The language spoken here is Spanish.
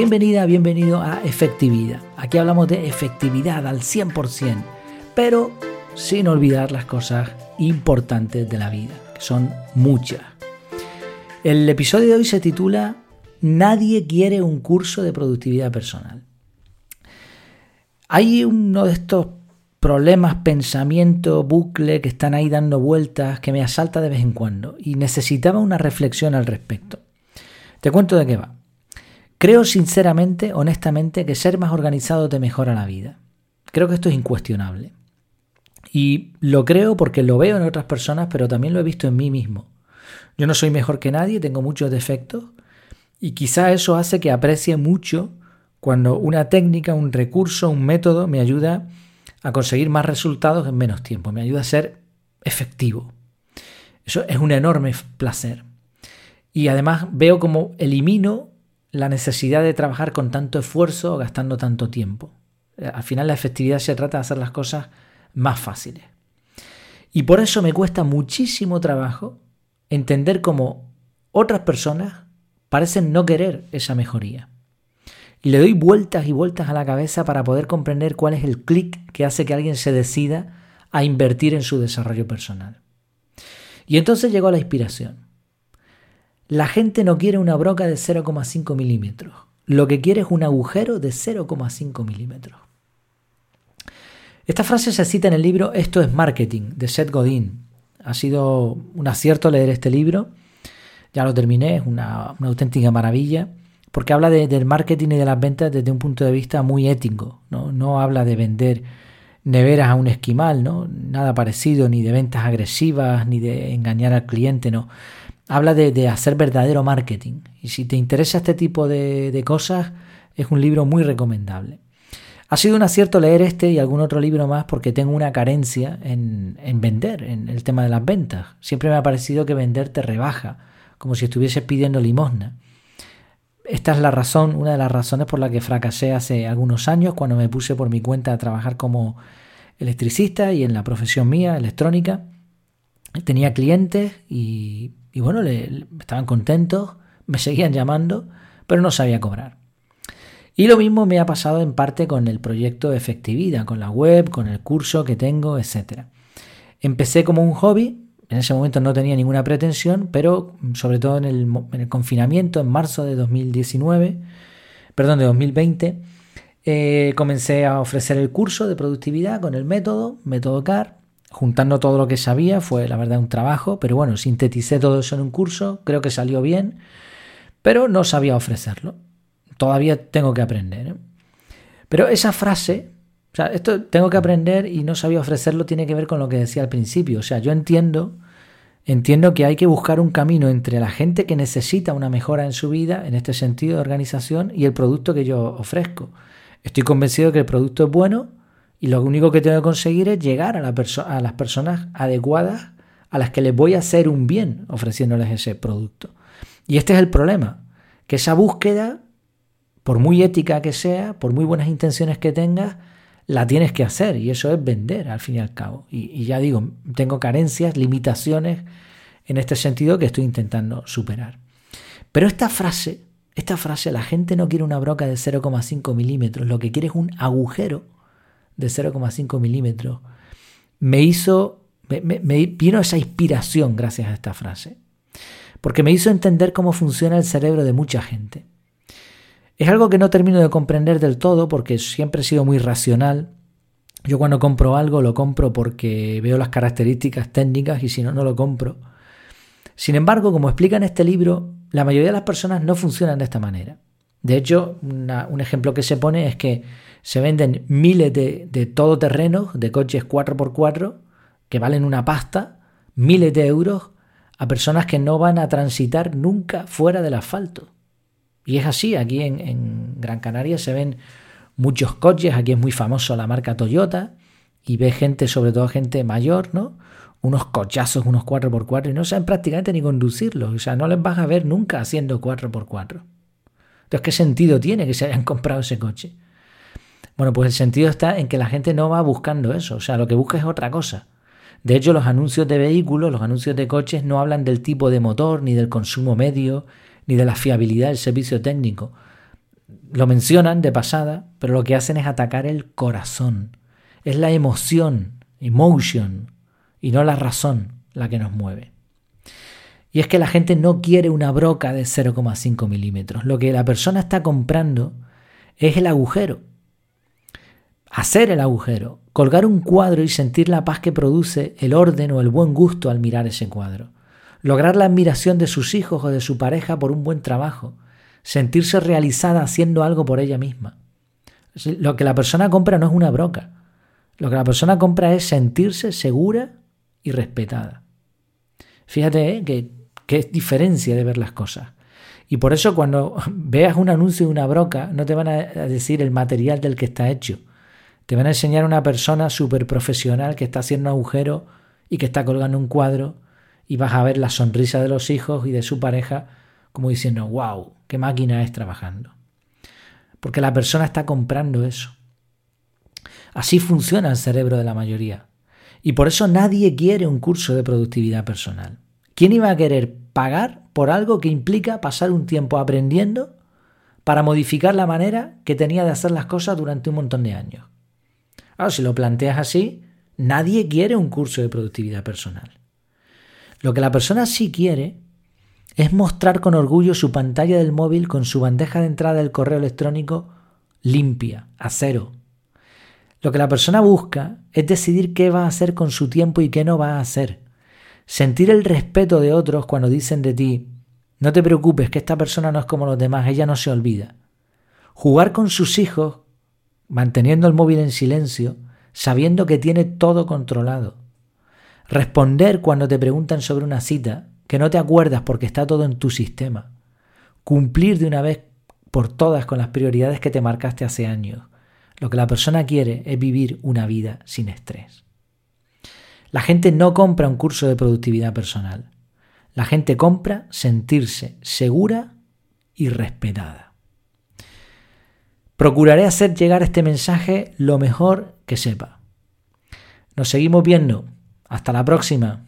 bienvenida, bienvenido a Efectividad. Aquí hablamos de efectividad al 100%, pero sin olvidar las cosas importantes de la vida, que son muchas. El episodio de hoy se titula Nadie quiere un curso de productividad personal. Hay uno de estos problemas, pensamiento, bucle que están ahí dando vueltas que me asalta de vez en cuando y necesitaba una reflexión al respecto. Te cuento de qué va. Creo sinceramente, honestamente, que ser más organizado te mejora la vida. Creo que esto es incuestionable. Y lo creo porque lo veo en otras personas, pero también lo he visto en mí mismo. Yo no soy mejor que nadie, tengo muchos defectos y quizá eso hace que aprecie mucho cuando una técnica, un recurso, un método me ayuda a conseguir más resultados en menos tiempo, me ayuda a ser efectivo. Eso es un enorme placer. Y además veo como elimino la necesidad de trabajar con tanto esfuerzo o gastando tanto tiempo. Al final la efectividad se trata de hacer las cosas más fáciles. Y por eso me cuesta muchísimo trabajo entender cómo otras personas parecen no querer esa mejoría. Y le doy vueltas y vueltas a la cabeza para poder comprender cuál es el clic que hace que alguien se decida a invertir en su desarrollo personal. Y entonces llegó la inspiración. La gente no quiere una broca de 0,5 milímetros. Lo que quiere es un agujero de 0,5 milímetros. Esta frase se cita en el libro Esto es Marketing de Seth Godin. Ha sido un acierto leer este libro. Ya lo terminé, es una, auténtica maravilla porque habla del marketing y de las ventas desde un punto de vista muy ético. ¿no? no habla de vender neveras a un esquimal, ¿no? nada parecido, ni de ventas agresivas, ni de engañar al cliente. No. Habla de, hacer verdadero marketing. Y si te interesa este tipo de, cosas, es un libro muy recomendable. Ha sido un acierto leer este y algún otro libro más porque tengo una carencia en, en, vender, en el tema de las ventas. Siempre me ha parecido que vender te rebaja, como si estuvieses pidiendo limosna. Esta es la razón, una de las razones por la que fracasé hace algunos años cuando me puse por mi cuenta a trabajar como electricista y en la profesión mía, electrónica. Tenía clientes y, bueno, le, estaban contentos, me seguían llamando, pero no sabía cobrar. Y lo mismo me ha pasado en parte con el proyecto de efectividad, con la web, con el curso que tengo, etc. Empecé como un hobby en ese momento no tenía ninguna pretensión, pero sobre todo en el, confinamiento, en marzo de 2019, perdón, de 2020, eh, comencé a ofrecer el curso de productividad con el método, método CAR, juntando todo lo que sabía, fue la verdad un trabajo, pero bueno, sinteticé todo eso en un curso, creo que salió bien, pero no sabía ofrecerlo. Todavía tengo que aprender. ¿eh? Pero esa frase o sea, esto tengo que aprender y no sabía ofrecerlo tiene que ver con lo que decía al principio. O sea, yo entiendo, entiendo que hay que buscar un camino entre la gente que necesita una mejora en su vida, en este sentido de organización, y el producto que yo ofrezco. Estoy convencido de que el producto es bueno y lo único que tengo que conseguir es llegar a, la a las personas adecuadas a las que les voy a hacer un bien ofreciéndoles ese producto. Y este es el problema, que esa búsqueda, por muy ética que sea, por muy buenas intenciones que tengas, la tienes que hacer y eso es vender al fin y al cabo. Y, ya digo, tengo carencias, limitaciones en este sentido que estoy intentando superar. Pero esta frase, esta frase, la gente no quiere una broca de 0,5 milímetros, lo que quiere es un agujero de 0,5 milímetros. Me hizo, me, vino esa inspiración gracias a esta frase. Porque me hizo entender cómo funciona el cerebro de mucha gente. Es algo que no termino de comprender del todo porque siempre he sido muy racional. Yo cuando compro algo lo compro porque veo las características técnicas y si no, no lo compro. Sin embargo, como explica en este libro, la mayoría de las personas no funcionan de esta manera. De hecho, un ejemplo que se pone es que se venden miles de, de todoterrenos, de coches 4x4, que valen una pasta, miles de euros, a personas que no van a transitar nunca fuera del asfalto. Y es así, aquí en, Gran Canaria se ven muchos coches, aquí es muy famoso la marca Toyota, y ve gente, sobre todo gente mayor, ¿no? Unos cochazos, unos 4x4, y no saben prácticamente ni conducirlos, o sea, no les vas a ver nunca haciendo 4x4. Entonces, ¿qué sentido tiene que se hayan comprado ese coche? Bueno, pues el sentido está en que la gente no va buscando eso, o sea, lo que busca es otra cosa. De hecho, los anuncios de vehículos, los anuncios de coches no hablan del tipo de motor, ni del consumo medio, ni de la fiabilidad del servicio técnico. lo mencionan de pasada, pero lo que hacen es atacar el corazón. Es la emoción, emotion, y no la razón la que nos mueve. Y es que la gente no quiere una broca de 0,5 milímetros. Lo que la persona está comprando es el agujero. Hacer el agujero, colgar un cuadro y sentir la paz que produce el orden o el buen gusto al mirar ese cuadro. Lograr la admiración de sus hijos o de su pareja por un buen trabajo. Sentirse realizada haciendo algo por ella misma. Lo que la persona compra no es una broca. Lo que la persona compra es sentirse segura y respetada. Fíjate ¿eh? que qué diferencia de ver las cosas. Y por eso cuando veas un anuncio de una broca, no te van a decir el material del que está hecho. Te van a enseñar una persona súper profesional que está haciendo un agujero y que está colgando un cuadro y vas a ver la sonrisa de los hijos y de su pareja como diciendo, wow, qué máquina es trabajando. Porque la persona está comprando eso. Así funciona el cerebro de la mayoría. Y por eso nadie quiere un curso de productividad personal. ¿Quién iba a querer pagar por algo que implica pasar un tiempo aprendiendo para modificar la manera que tenía de hacer las cosas durante un montón de años? Ahora, si lo planteas así, nadie quiere un curso de productividad personal. Lo que la persona sí quiere es mostrar con orgullo su pantalla del móvil con su bandeja de entrada del correo electrónico limpia, a cero. Lo que la persona busca es decidir qué va a hacer con su tiempo y qué no va a hacer. Sentir el respeto de otros cuando dicen de ti, no te preocupes, que esta persona no es como los demás, ella no se olvida. Jugar con sus hijos, manteniendo el móvil en silencio, sabiendo que tiene todo controlado. Responder cuando te preguntan sobre una cita, que no te acuerdas porque está todo en tu sistema. Cumplir de una vez por todas con las prioridades que te marcaste hace años. Lo que la persona quiere es vivir una vida sin estrés. La gente no compra un curso de productividad personal. La gente compra sentirse segura y respetada. Procuraré hacer llegar este mensaje lo mejor que sepa. Nos seguimos viendo. Hasta la próxima.